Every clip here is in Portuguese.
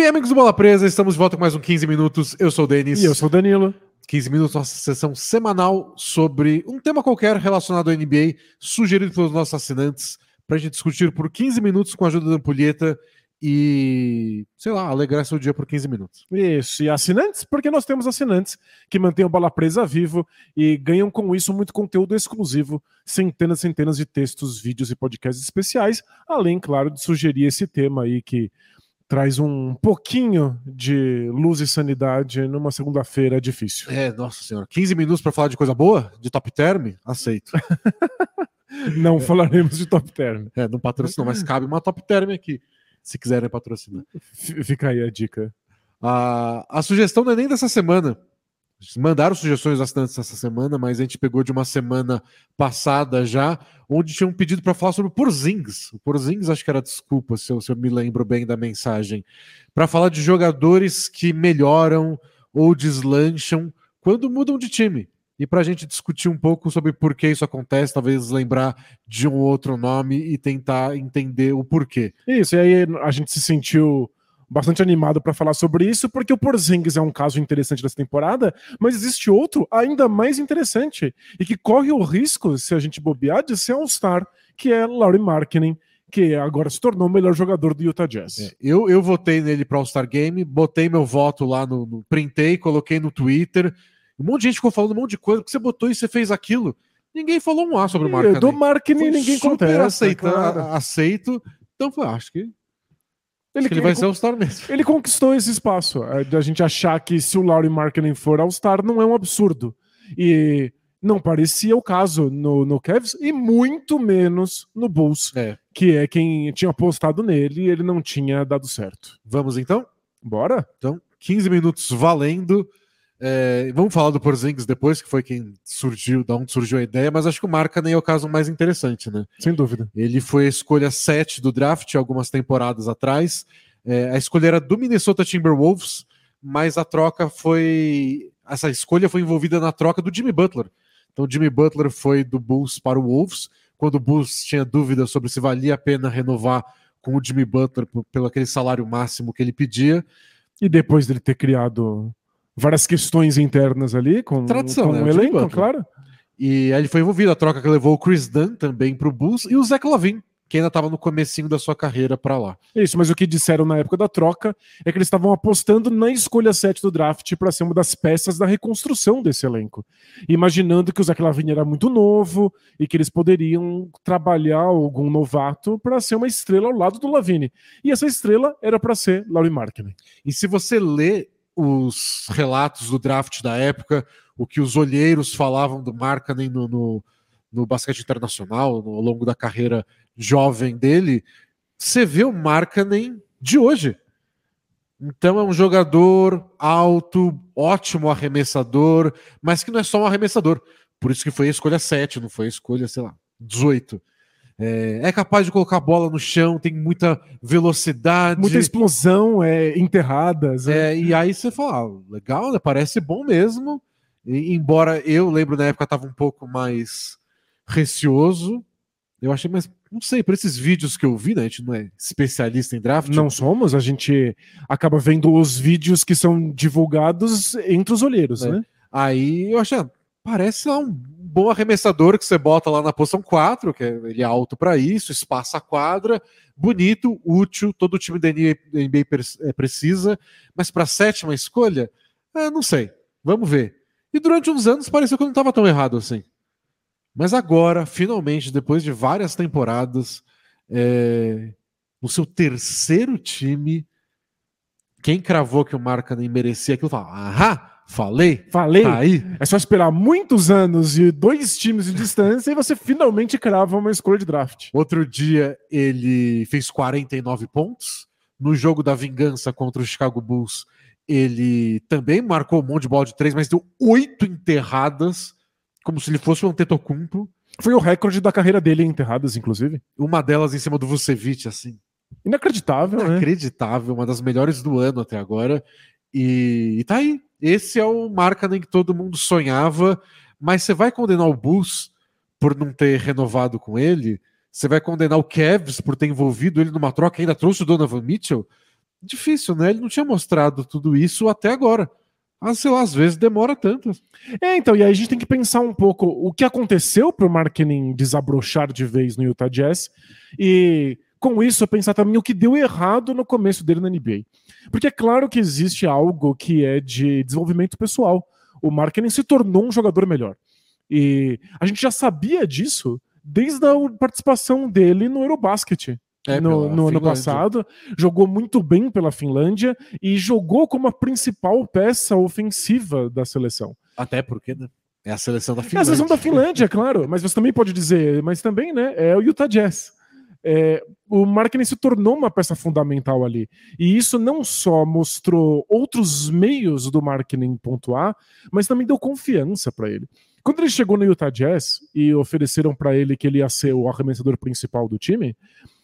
Bem, amigos do Bola Presa, estamos de volta com mais um 15 minutos. Eu sou o Denis. E eu sou o Danilo. 15 minutos, nossa sessão semanal sobre um tema qualquer relacionado à NBA, sugerido pelos nossos assinantes, para a gente discutir por 15 minutos com a ajuda da Ampulheta e, sei lá, alegrar seu dia por 15 minutos. Isso, e assinantes, porque nós temos assinantes que mantêm o Bola Presa vivo e ganham com isso muito conteúdo exclusivo, centenas e centenas de textos, vídeos e podcasts especiais, além, claro, de sugerir esse tema aí que traz um pouquinho de luz e sanidade numa segunda-feira difícil. É, nossa senhora, 15 minutos para falar de coisa boa? De top term? Aceito. não é. falaremos de top term. É, não patrocinou, mas cabe uma top term aqui, se quiserem patrocinar. Fica aí a dica. A, a sugestão não é nem dessa semana. Mandaram sugestões assinantes essa semana, mas a gente pegou de uma semana passada já, onde tinha um pedido para falar sobre o Porzingis. O Porzingis, acho que era desculpa, se eu, se eu me lembro bem da mensagem, para falar de jogadores que melhoram ou deslancham quando mudam de time. E para a gente discutir um pouco sobre por que isso acontece, talvez lembrar de um outro nome e tentar entender o porquê. Isso, e aí a gente se sentiu bastante animado para falar sobre isso, porque o Porzingis é um caso interessante dessa temporada, mas existe outro ainda mais interessante e que corre o risco, se a gente bobear, de ser All-Star, que é Laurie Markkinen, que agora se tornou o melhor jogador do Utah Jazz. É, eu, eu votei nele para All-Star Game, botei meu voto lá no, no. Printei, coloquei no Twitter. Um monte de gente ficou falando um monte de coisa, porque você botou e você fez aquilo. Ninguém falou um A sobre o Markkinen. Do Markkinen ninguém super contesta, aceita, claro. aceito. Então foi, acho que ele, ele, vai ele, ser All-Star mesmo. Ele conquistou esse espaço. Da gente achar que se o Laurie Markkinen for All-Star não é um absurdo. E não parecia o caso no, no Cavs e muito menos no Bulls, é. que é quem tinha apostado nele e ele não tinha dado certo. Vamos então? Bora? Então, 15 minutos valendo. É, vamos falar do Porzingis depois, que foi quem surgiu, da onde surgiu a ideia, mas acho que o Marca nem é o caso mais interessante, né? Sem dúvida. Ele foi a escolha 7 do draft algumas temporadas atrás. É, a escolha era do Minnesota Timberwolves, mas a troca foi. Essa escolha foi envolvida na troca do Jimmy Butler. Então, o Jimmy Butler foi do Bulls para o Wolves, quando o Bulls tinha dúvida sobre se valia a pena renovar com o Jimmy Butler pelo aquele salário máximo que ele pedia. E depois dele ter criado várias questões internas ali com, Tradição, com né? o elenco, claro. E aí ele foi envolvido, a troca que levou o Chris Dunn também para o Bulls e o Zach Lavin, que ainda estava no comecinho da sua carreira para lá. Isso, mas o que disseram na época da troca é que eles estavam apostando na escolha 7 do draft para ser uma das peças da reconstrução desse elenco. Imaginando que o Zach Lavin era muito novo e que eles poderiam trabalhar algum novato para ser uma estrela ao lado do Lavine. E essa estrela era para ser Laurie Markkinen. E se você lê os relatos do draft da época, o que os olheiros falavam do Markkanen no, no, no basquete internacional, no, ao longo da carreira jovem dele, você vê o Markkanen de hoje. Então é um jogador alto, ótimo arremessador, mas que não é só um arremessador. Por isso que foi a escolha 7, não foi a escolha, sei lá, 18. É, é, capaz de colocar a bola no chão, tem muita velocidade. Muita explosão, é, enterradas. É, e aí você fala, ah, legal, né? Parece bom mesmo. E, embora eu lembro na época estava um pouco mais receoso. Eu achei, mas não sei, por esses vídeos que eu vi, né? A gente não é especialista em draft. Não somos, a gente acaba vendo os vídeos que são divulgados entre os olheiros, é. né? Aí eu achei, ah, parece lá um bom arremessador que você bota lá na posição 4, que é, ele é alto para isso, espaça a quadra, bonito, útil, todo time da NBA é, precisa, mas para a sétima escolha, é, não sei, vamos ver. E durante uns anos pareceu que eu não estava tão errado assim. Mas agora, finalmente, depois de várias temporadas, é, no seu terceiro time, quem cravou que o Marca nem merecia aquilo, fala, ahá, Falei? Falei. Tá aí. É só esperar muitos anos e dois times de distância e você finalmente crava uma escolha de draft. Outro dia ele fez 49 pontos. No jogo da vingança contra o Chicago Bulls, ele também marcou um monte de bola de três, mas deu oito enterradas, como se ele fosse um Antetokounmpo. Foi o recorde da carreira dele em enterradas, inclusive. Uma delas em cima do Vucevic, assim. Inacreditável, Inacreditável, né? uma das melhores do ano até agora. E, e tá aí, esse é o Markkanen que todo mundo sonhava, mas você vai condenar o Bulls por não ter renovado com ele? Você vai condenar o Cavs por ter envolvido ele numa troca, ainda trouxe o Donovan Mitchell? difícil, né? Ele não tinha mostrado tudo isso até agora. Ah, sei lá, às vezes demora tanto. É, então, e aí a gente tem que pensar um pouco o que aconteceu para o marketing desabrochar de vez no Utah Jazz e com isso pensar também o que deu errado no começo dele na NBA. Porque é claro que existe algo que é de desenvolvimento pessoal. O marketing se tornou um jogador melhor. E a gente já sabia disso desde a participação dele no Eurobasket. É, no, no ano passado, jogou muito bem pela Finlândia e jogou como a principal peça ofensiva da seleção. Até porque né? é a seleção da Finlândia. É a seleção da Finlândia, claro, mas você também pode dizer, mas também né, é o Utah Jazz. É, o marketing se tornou uma peça fundamental ali. E isso não só mostrou outros meios do marketing pontuar, mas também deu confiança para ele. Quando ele chegou no Utah Jazz e ofereceram para ele que ele ia ser o arremessador principal do time,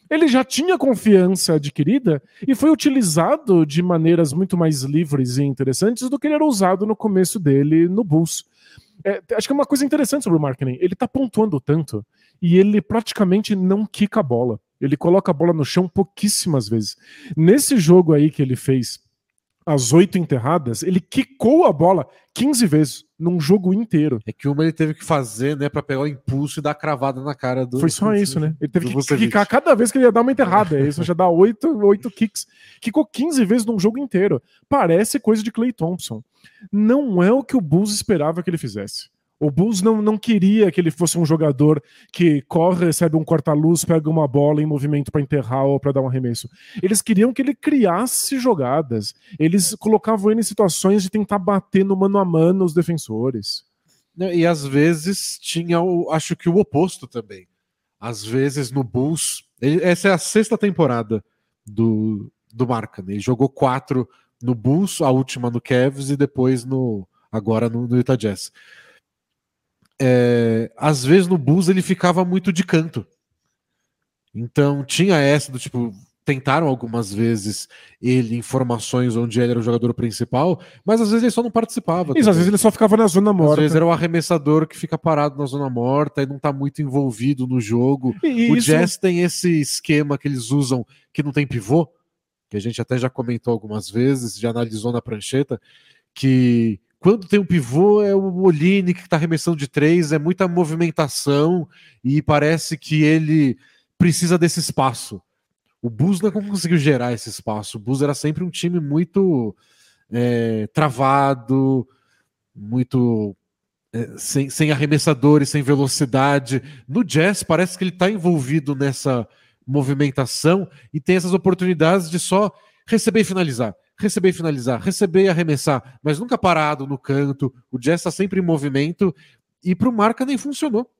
ele já tinha confiança adquirida e foi utilizado de maneiras muito mais livres e interessantes do que ele era usado no começo dele no Bulls. É, acho que é uma coisa interessante sobre o marketing. Ele tá pontuando tanto e ele praticamente não quica a bola. Ele coloca a bola no chão pouquíssimas vezes. Nesse jogo aí que ele fez as oito enterradas, ele quicou a bola 15 vezes num jogo inteiro. É que uma ele teve que fazer, né, para pegar o impulso e dar cravada na cara do. Foi só isso, né? Ele teve que quicar cada vez que ele ia dar uma enterrada. Isso já dá oito, oito kicks. Quicou 15 vezes num jogo inteiro. Parece coisa de Clay Thompson. Não é o que o Bulls esperava que ele fizesse. O Bulls não, não queria que ele fosse um jogador que corre, recebe um corta-luz, pega uma bola em movimento para enterrar ou para dar um arremesso. Eles queriam que ele criasse jogadas. Eles colocavam ele em situações de tentar bater no mano a mano os defensores. E às vezes tinha, o, acho que o oposto também. Às vezes no Bulls, ele, essa é a sexta temporada do, do Marca. Ele jogou quatro no Bulls, a última no Cavs e depois no agora no, no Utah Jazz é, às vezes no Bulls ele ficava muito de canto. Então tinha essa do tipo, tentaram algumas vezes ele informações onde ele era o jogador principal, mas às vezes ele só não participava. Isso, às vezes ele só ficava na zona morta. Às vezes era o arremessador que fica parado na zona morta e não tá muito envolvido no jogo. E o isso... Jazz tem esse esquema que eles usam que não tem pivô, que a gente até já comentou algumas vezes, já analisou na prancheta, que quando tem um pivô, é o Moline que está arremessando de três, é muita movimentação e parece que ele precisa desse espaço. O Bulls não conseguiu gerar esse espaço. O Bulls era sempre um time muito é, travado, muito é, sem, sem arremessadores, sem velocidade. No Jazz parece que ele está envolvido nessa movimentação e tem essas oportunidades de só receber e finalizar receber e finalizar, receber e arremessar, mas nunca parado no canto. O Jazz está sempre em movimento e para o Marca nem funcionou.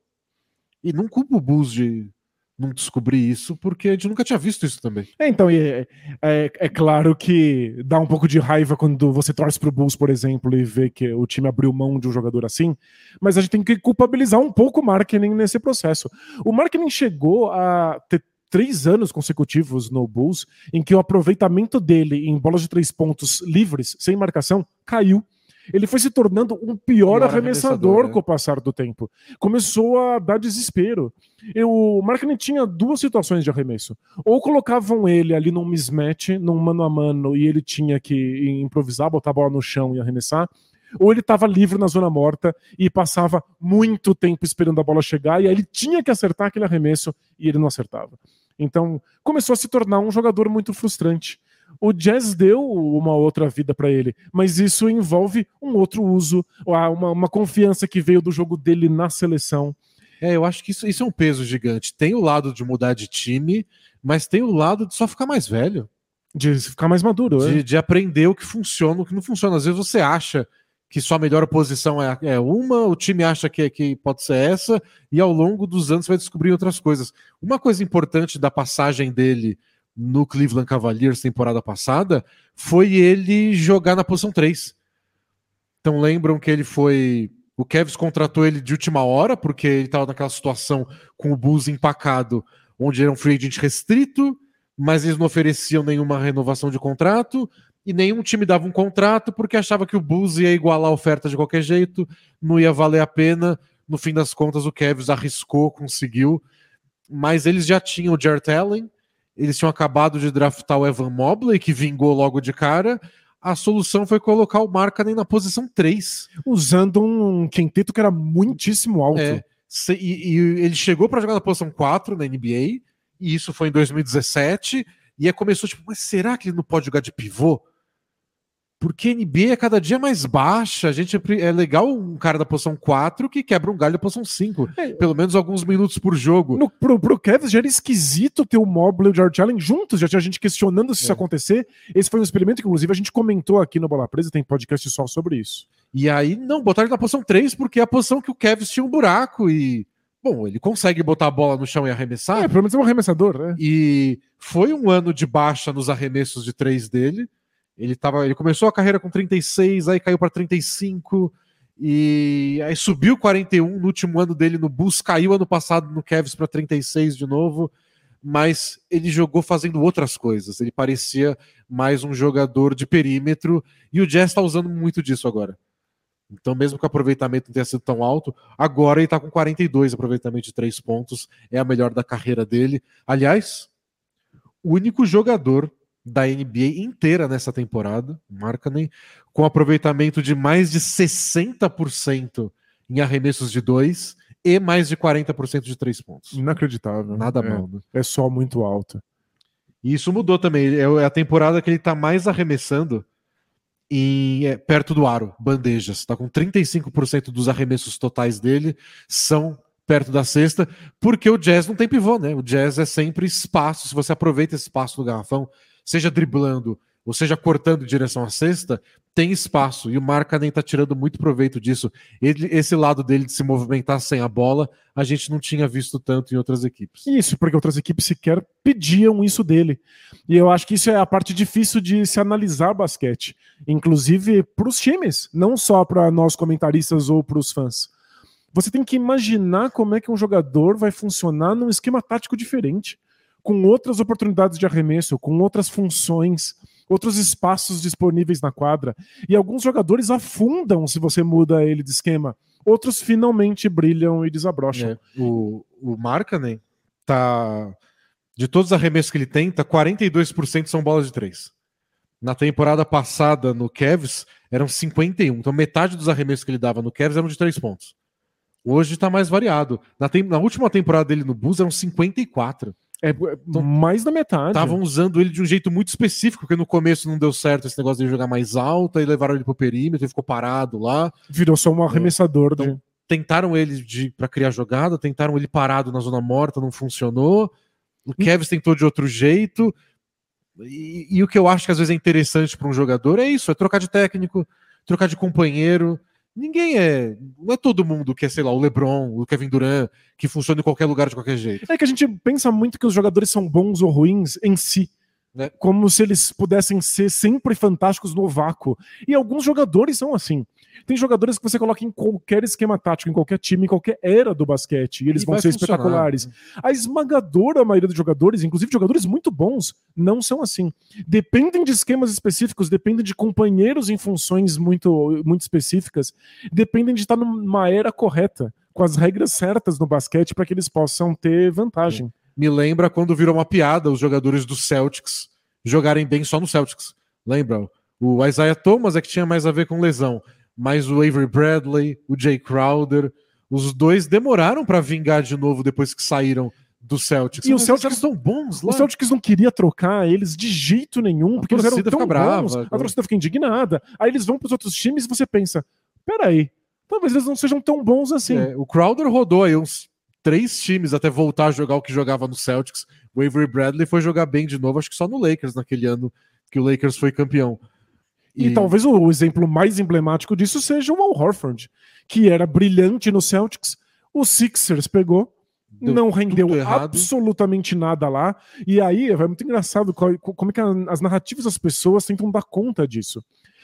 E não culpa o Bulls de não descobrir isso, porque a gente nunca tinha visto isso também. É, então, é, é, é, claro que dá um pouco de raiva quando você torce pro Bulls, por exemplo, e vê que o time abriu mão de um jogador assim, mas a gente tem que culpabilizar um pouco o marketing nesse processo. O marketing chegou a ter três anos consecutivos no Bulls em que o aproveitamento dele em bolas de três pontos livres, sem marcação, caiu. Ele foi se tornando um pior, pior arremessador, arremessador né? com o passar do tempo. Começou a dar desespero. Eu, o Markkinen tinha duas situações de arremesso. Ou colocavam ele ali num mismatch, num mano a mano, e ele tinha que improvisar, botar a bola no chão e arremessar ou ele estava livre na zona morta e passava muito tempo esperando a bola chegar, e aí ele tinha que acertar aquele arremesso e ele não acertava. Então começou a se tornar um jogador muito frustrante. O Jazz deu uma outra vida para ele, mas isso envolve um outro uso, uma, uma confiança que veio do jogo dele na seleção. É, eu acho que isso, isso é um peso gigante. Tem o lado de mudar de time, mas tem o lado de só ficar mais velho. De ficar mais maduro. De, é. de aprender o que funciona, o que não funciona. Às vezes você acha que sua melhor posição é, é uma, o time acha que, que pode ser essa, e ao longo dos anos vai descobrir outras coisas. Uma coisa importante da passagem dele no Cleveland Cavaliers temporada passada foi ele jogar na posição 3. Então lembram que ele foi. O Kevs contratou ele de última hora, porque ele estava naquela situação com o Bulls empacado, onde era um free agent restrito, mas eles não ofereciam nenhuma renovação de contrato e nenhum time dava um contrato porque achava que o Bulls ia igualar a oferta de qualquer jeito, não ia valer a pena. No fim das contas, o Cavs arriscou, conseguiu, mas eles já tinham o Jarrett Allen eles tinham acabado de draftar o Evan Mobley, que vingou logo de cara. A solução foi colocar o Markkanen na posição 3. Usando um quinteto que era muitíssimo alto. É, e, e ele chegou para jogar na posição 4 na NBA, e isso foi em 2017. E aí começou tipo, mas será que ele não pode jogar de pivô? Porque a NBA é cada dia mais baixa. A gente é legal um cara da posição 4 que quebra um galho da posição 5. É. Pelo menos alguns minutos por jogo. No, pro, pro Kevin já era esquisito ter o Mobley e o George Allen juntos. Já tinha gente questionando se é. isso acontecer. Esse foi um experimento que, inclusive, a gente comentou aqui no Bola Presa. Tem podcast só sobre isso. E aí, não, botaram ele na posição 3 porque é a posição que o Kevin tinha um buraco e. Bom, ele consegue botar a bola no chão e arremessar. É, pelo menos é um arremessador, né? E foi um ano de baixa nos arremessos de 3 dele. Ele, tava, ele começou a carreira com 36, aí caiu para 35 e aí subiu 41 no último ano dele no Bulls, caiu ano passado no Cavs para 36 de novo, mas ele jogou fazendo outras coisas. Ele parecia mais um jogador de perímetro e o Jazz está usando muito disso agora. Então, mesmo que o aproveitamento não tenha sido tão alto, agora ele está com 42 aproveitamento de três pontos, é a melhor da carreira dele. Aliás, o único jogador da NBA inteira nessa temporada, marca nem, com aproveitamento de mais de 60% em arremessos de dois e mais de 40% de três pontos. Inacreditável. Nada é, mal. Né? É só muito alto. E isso mudou também. É, é a temporada que ele tá mais arremessando em, é, perto do aro, bandejas. Tá com 35% dos arremessos totais dele são perto da cesta, porque o jazz não tem pivô, né? O jazz é sempre espaço. Se você aproveita esse espaço do garrafão, seja driblando ou seja cortando em direção à cesta, tem espaço. E o Markkanen está tirando muito proveito disso. Ele, esse lado dele de se movimentar sem a bola, a gente não tinha visto tanto em outras equipes. Isso, porque outras equipes sequer pediam isso dele. E eu acho que isso é a parte difícil de se analisar basquete. Inclusive para os times, não só para nós comentaristas ou para os fãs. Você tem que imaginar como é que um jogador vai funcionar num esquema tático diferente com outras oportunidades de arremesso, com outras funções, outros espaços disponíveis na quadra. E alguns jogadores afundam se você muda ele de esquema. Outros finalmente brilham e desabrocham. É, o, o Markkanen tá. De todos os arremessos que ele tem, tá 42% são bolas de três. Na temporada passada, no Cavs, eram 51. Então, metade dos arremessos que ele dava no Cavs eram de três pontos. Hoje está mais variado. Na. Na última temporada dele no Bulls, eram 54. É, então, mais da metade. Estavam usando ele de um jeito muito específico, porque no começo não deu certo esse negócio de jogar mais alto, aí levaram ele pro perímetro, ele ficou parado lá. Virou só um arremessador. Então, de... Tentaram ele para criar jogada, tentaram ele parado na zona morta, não funcionou. O Kevin tentou de outro jeito. E, e, o que eu acho que às vezes é interessante para um jogador é isso: é trocar de técnico, trocar de companheiro, Ninguém é. Não é todo mundo que é, sei lá, o LeBron, o Kevin Durant, que funciona em qualquer lugar de qualquer jeito. É que a gente pensa muito que os jogadores são bons ou ruins em si. Né? Como se eles pudessem ser sempre fantásticos no vácuo. E alguns jogadores são assim. Tem jogadores que você coloca em qualquer esquema tático, em qualquer time, em qualquer era do basquete, e eles e vão ser funcionar. espetaculares. A esmagadora maioria dos jogadores, inclusive jogadores muito bons, não são assim. Dependem de esquemas específicos, dependem de companheiros em funções muito, muito específicas, dependem de estar numa era correta, com as regras certas no basquete para que eles possam ter vantagem. Me lembra quando virou uma piada os jogadores do Celtics jogarem bem só no Celtics. Lembra? O Isaiah Thomas é que tinha mais a ver com lesão mas o Avery Bradley, o Jay Crowder, os dois demoraram para vingar de novo depois que saíram do Celtics. E os Celtics são bons lá. Os Celtics não queria trocar eles de jeito nenhum, porque eles eram tão bons. Brava, a torcida fica indignada. Aí eles vão para os outros times e você pensa, peraí, talvez eles não sejam tão bons assim. É, o Crowder rodou aí uns três times até voltar a jogar o que jogava no Celtics. O Avery Bradley foi jogar bem de novo, acho que só no Lakers naquele ano que o Lakers foi campeão. E, e talvez o, exemplo mais emblemático disso seja o Al Horford, que era brilhante no Celtics. O Sixers pegou, Deu não rendeu absolutamente nada lá. E aí é muito engraçado como é que as narrativas das pessoas tentam dar conta disso.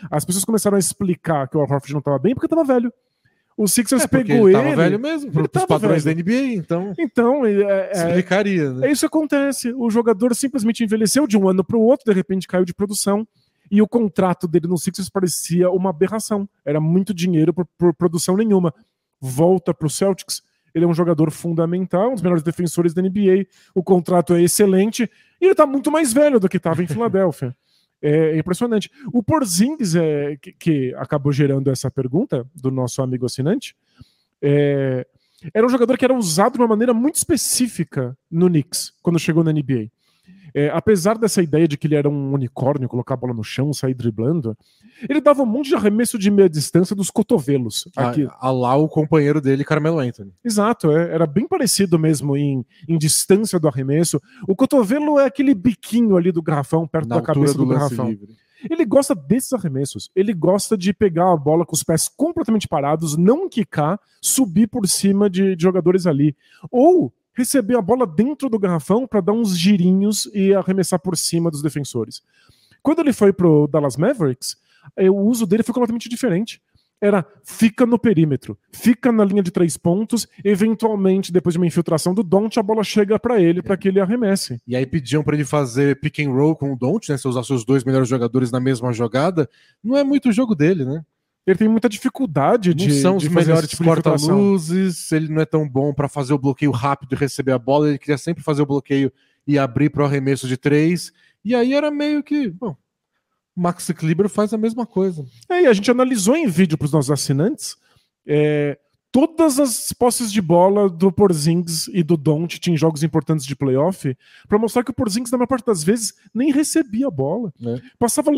As pessoas começaram a explicar que o Al Horford não estava bem porque estava velho. O Sixers é pegou ele. Ele velho mesmo, para os padrões velho. da NBA, então. Então, é, é, explicaria. Né? É isso que acontece. O jogador simplesmente envelheceu de um ano para o outro, de repente caiu de produção. E o contrato dele no Sixers parecia uma aberração. Era muito dinheiro por, por produção nenhuma. Volta para o Celtics, Ele é um jogador fundamental, um dos melhores defensores da NBA. O contrato é excelente e ele tá muito mais velho do que estava em Filadélfia. É impressionante. O Porzingis, é, que, que, acabou gerando essa pergunta do nosso amigo assinante, é, era um jogador que era usado de uma maneira muito específica no Knicks, quando chegou na NBA. É, apesar dessa ideia de que ele era um unicórnio, colocar a bola no chão, sair driblando, ele dava um monte de arremesso de meia distância dos cotovelos. Aqui. A, a lá o companheiro dele, Carmelo Anthony. Exato, é, era bem parecido mesmo em, em distância do arremesso. O cotovelo é aquele biquinho ali do garrafão, perto Na da cabeça do, do garrafão. Livre. Ele gosta desses arremessos. Ele gosta de pegar a bola com os pés completamente parados, não quicar, subir por cima de, de jogadores ali. Ou receber a bola dentro do garrafão para dar uns girinhos e arremessar por cima dos defensores. Quando ele foi pro Dallas Mavericks, eh, o uso dele foi completamente diferente. Era fica no perímetro, fica na linha de três pontos, eventualmente, depois de uma infiltração do Don't, a bola chega para ele para que ele arremesse. E aí pediam para ele fazer pick and roll com o Don't, né? Se usar seus dois melhores jogadores na mesma jogada. Não é muito o jogo dele, né? Ele tem muita dificuldade de. Não são os de melhores tipo de corta-luzes, ele não é tão bom para fazer o bloqueio rápido e receber a bola, ele queria sempre fazer o bloqueio e abrir para o arremesso de três. E aí era meio que. Bom, o Max Kleber faz a mesma coisa. É, e a gente analisou em vídeo para os nossos assinantes é, todas as posses de bola do Porzingis e do Doncic em jogos importantes de playoff para mostrar que o Porzingis na maior parte das vezes nem recebia a bola. É. Passava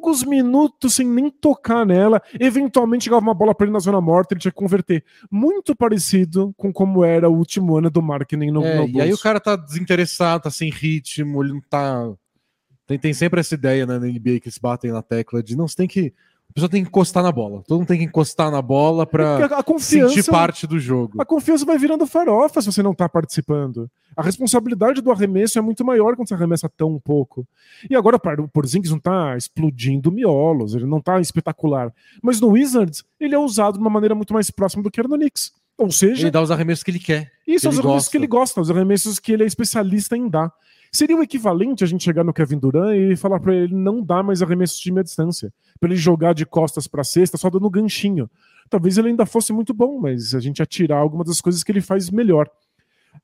longos minutos sem nem tocar nela, eventualmente chegava uma bola para ele na zona morta, ele tinha que converter. Muito parecido com como era o último ano do marketing no, É, no e aí o cara tá desinteressado, tá sem ritmo, ele não tá. Tem, tem sempre essa ideia né, na NBA que eles batem na tecla de não, você tem que. A pessoa tem que encostar na bola. Todo mundo tem que encostar na bola pra Porque a, a confiança sentir parte do jogo. A confiança vai virando farofa se você não tá participando. A responsabilidade do arremesso é muito maior quando você arremessa tão pouco. E agora para, o Porzingis não tá explodindo miolos, ele não tá espetacular. Mas no Wizards, ele é usado de uma maneira muito mais próxima do que era no Knicks. Ou seja, Ele dá os arremessos que ele quer. isso são os arremessos gosta. que ele gosta, os arremessos que ele é especialista em dar. Seria o equivalente a gente chegar no Kevin Durant e falar pra ele não dar mais arremessos de meia distância. Pra ele jogar de costas pra cesta só dando ganchinho. Talvez ele ainda fosse muito bom, mas a gente ia tirar algumas das coisas que ele faz melhor.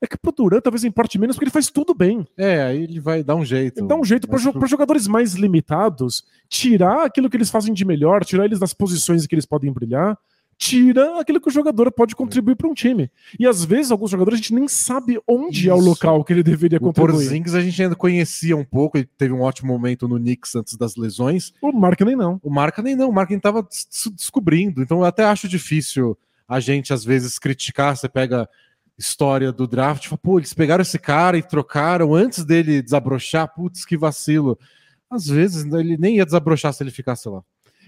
É que pro Durant talvez importe menos, porque ele faz tudo bem. É, aí ele vai dar um jeito. Ele dá um jeito para pro- jogadores mais limitados, tirar aquilo que eles fazem de melhor, tirar eles das posições em que eles podem brilhar, tira aquilo que o jogador pode contribuir para um time. E às vezes, alguns jogadores a gente nem sabe onde é o Isso. local que ele deveria O contribuir. Porzingis a gente ainda conhecia um pouco, ele teve um ótimo momento no Knicks antes das lesões. O Mark nem não. O Marca nem não, o Marca tava des- des- descobrindo. Então eu até acho difícil a gente às vezes criticar, você pega história do draft, tipo, pô, eles pegaram esse cara e trocaram antes dele desabrochar, putz, que vacilo. Às vezes ele nem ia desabrochar se ele ficasse lá.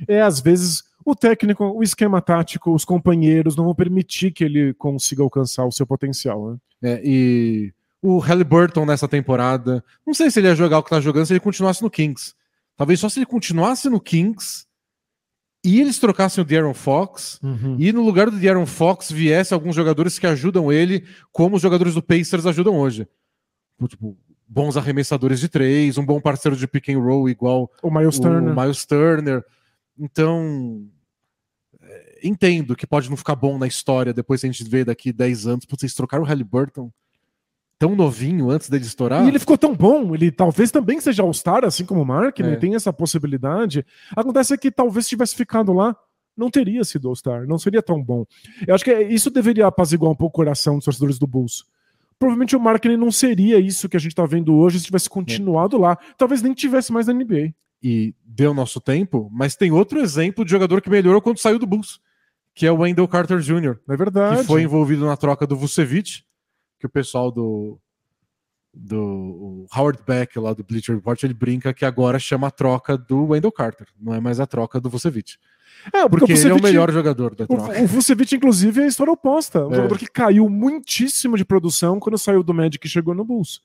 É, às vezes, o técnico, o esquema tático, os companheiros não vão permitir que ele consiga alcançar o seu potencial. Né? É, e o Halliburton nessa temporada, não sei se ele ia jogar o que tá jogando se ele continuasse no Kings. Talvez só se ele continuasse no Kings e eles trocassem o De'Aaron Fox e no lugar do De'Aaron Fox viesse alguns jogadores que ajudam ele, como os jogadores do Pacers ajudam hoje. Tipo, bons arremessadores de três, um bom parceiro de pick and roll igual O Miles o Turner. Miles Turner. Então, entendo que pode não ficar bom na história depois que a gente vê daqui 10 anos. Putz, vocês trocaram o Halliburton tão novinho antes dele estourar? E ele ficou tão bom, ele talvez também seja All-Star, assim como o Mark? É. Tem essa possibilidade. Acontece que talvez se tivesse ficado lá, não teria sido All-Star, não seria tão bom. Eu acho que isso deveria apaziguar um pouco o coração dos torcedores do Bulls. Provavelmente o Mark não seria isso que a gente tá vendo hoje se tivesse continuado lá. Talvez nem tivesse mais na NBA. E deu nosso tempo, mas tem outro exemplo de jogador que melhorou quando saiu do Bulls, que é o Wendell Carter Jr., é verdade. que foi envolvido na troca do Vucevic, que o pessoal do do Howard Beck lá do Bleacher Report ele brinca que agora chama a troca do Wendell Carter, não é mais a troca do Vucevic. É, Porque ele é o Vucevic- melhor jogador da troca. O, o Vucevic, inclusive, é a história oposta. Um É. jogador que caiu muitíssimo de produção quando saiu do Magic e chegou no Bulls.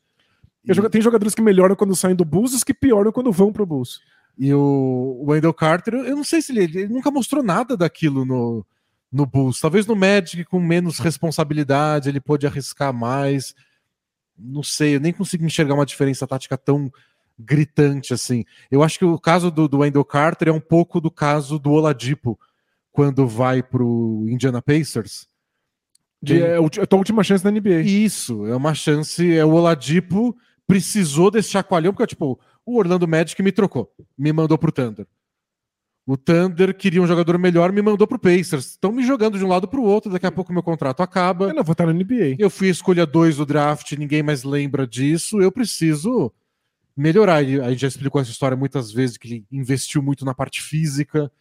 Tem joga- Tem jogadores que melhoram quando saem do Bulls e os que pioram quando vão pro Bulls. E o Wendell Carter, eu não sei se ele, ele nunca mostrou nada daquilo no, no Bulls. Talvez no Magic, com menos responsabilidade, ele pôde arriscar mais. Não sei, eu nem consigo enxergar uma diferença tática tão gritante assim. Eu acho que o caso do, do Wendell Carter é um pouco do caso do Oladipo, quando vai pro Indiana Pacers. De, é, é a tua última chance na NBA. Isso, é uma chance. É o Oladipo precisou desse chacoalhão, porque, tipo, o Orlando Magic me trocou, me mandou pro Thunder. O Thunder queria um jogador melhor, me mandou pro Pacers. Estão me jogando de um lado pro outro, daqui a pouco meu contrato acaba. Eu não vou estar na NBA. Eu fui escolha 2 do draft, ninguém mais lembra disso. Eu preciso melhorar. A gente já explicou essa história muitas vezes, que ele investiu muito na parte física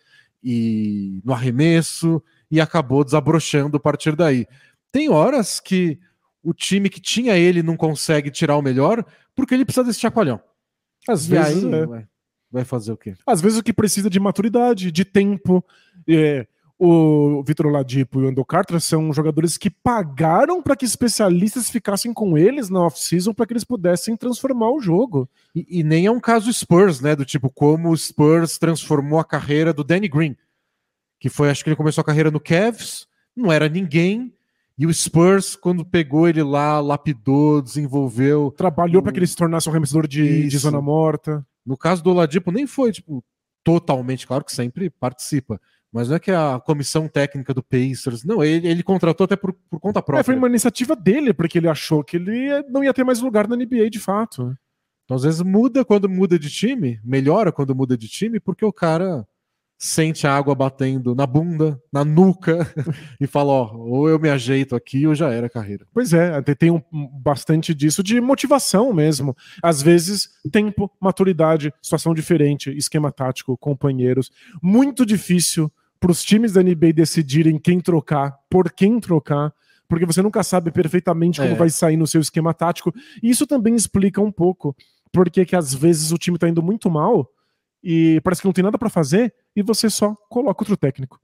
e no arremesso e acabou desabrochando a partir daí. Tem horas que o time que tinha ele não consegue tirar o melhor porque ele precisa desse chacoalhão. Às e vezes aí, é. Vai, fazer o quê? Às vezes o que precisa de maturidade, de tempo. É, o Vitor Ladipo e o Ando Carter são jogadores que pagaram para que especialistas ficassem com eles na off-season para que eles pudessem transformar o jogo. E, e, nem é um caso Spurs, né? Do tipo, como o Spurs transformou a carreira do Danny Green, que foi, acho que ele começou a carreira no Cavs, não era ninguém, e o Spurs, quando pegou ele lá, lapidou, desenvolveu. Trabalhou o... para que ele se tornasse um remessador de, de, zona morta. No caso do Oladipo, nem foi, tipo, totalmente, claro que sempre participa. Mas não é que a comissão técnica do Pacers. Não, ele, ele contratou até por, por conta própria. É, foi uma iniciativa dele, porque ele achou que ele não ia ter mais lugar na NBA de fato. Então, às vezes muda quando muda de time, melhora quando muda de time, porque o cara sente a água batendo na bunda, na nuca, e fala: ó, ou eu me ajeito aqui ou já era a carreira. Pois é, tem um, bastante disso de motivação mesmo. Às vezes, tempo, maturidade, situação diferente, esquema tático, companheiros. Muito difícil para os times da NBA decidirem quem trocar, por quem trocar. Porque você nunca sabe perfeitamente como é. vai sair no seu esquema tático. E isso também explica um pouco porque que às vezes o time está indo muito mal e parece que não tem nada para fazer e você só coloca outro técnico.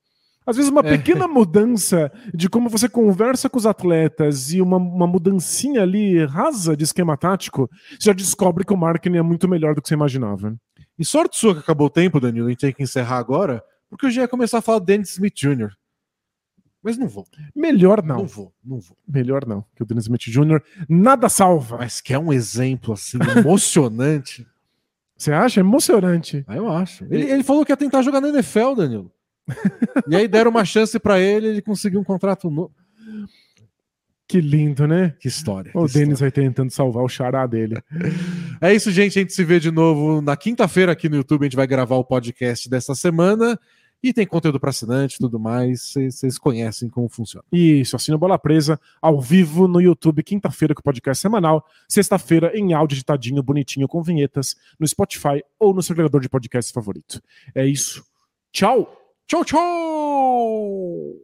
Às vezes, uma é. pequena mudança de como você conversa com os atletas e uma, uma mudancinha ali rasa de esquema tático, você já descobre que o marketing é muito melhor do que você imaginava. E sorte sua que acabou o tempo, Danilo, a gente tem que encerrar agora, porque eu já ia começar a falar Dennis Smith Jr. Mas não vou. Melhor não. Não vou, não vou. Melhor não, que o Dennis Smith Jr. nada salva. Mas que é um exemplo assim emocionante. Você acha? Emocionante. Ah, eu acho. Ele, ele falou que ia tentar jogar na NFL, Danilo. e aí deram uma chance para ele, ele conseguiu um contrato novo. Que lindo, né? Que história. O Denis vai tentando salvar o xará dele. É isso, gente. A gente se vê de novo na quinta-feira aqui no YouTube. A gente vai gravar o podcast dessa semana. E tem conteúdo para assinante e tudo mais. Vocês conhecem como funciona. Isso, assina Bola Presa ao vivo no YouTube, quinta-feira com o podcast semanal, sexta-feira em áudio editadinho, bonitinho, com vinhetas, no Spotify ou no seu agregador de podcast favorito. É isso. Tchau! Tchau, tchau!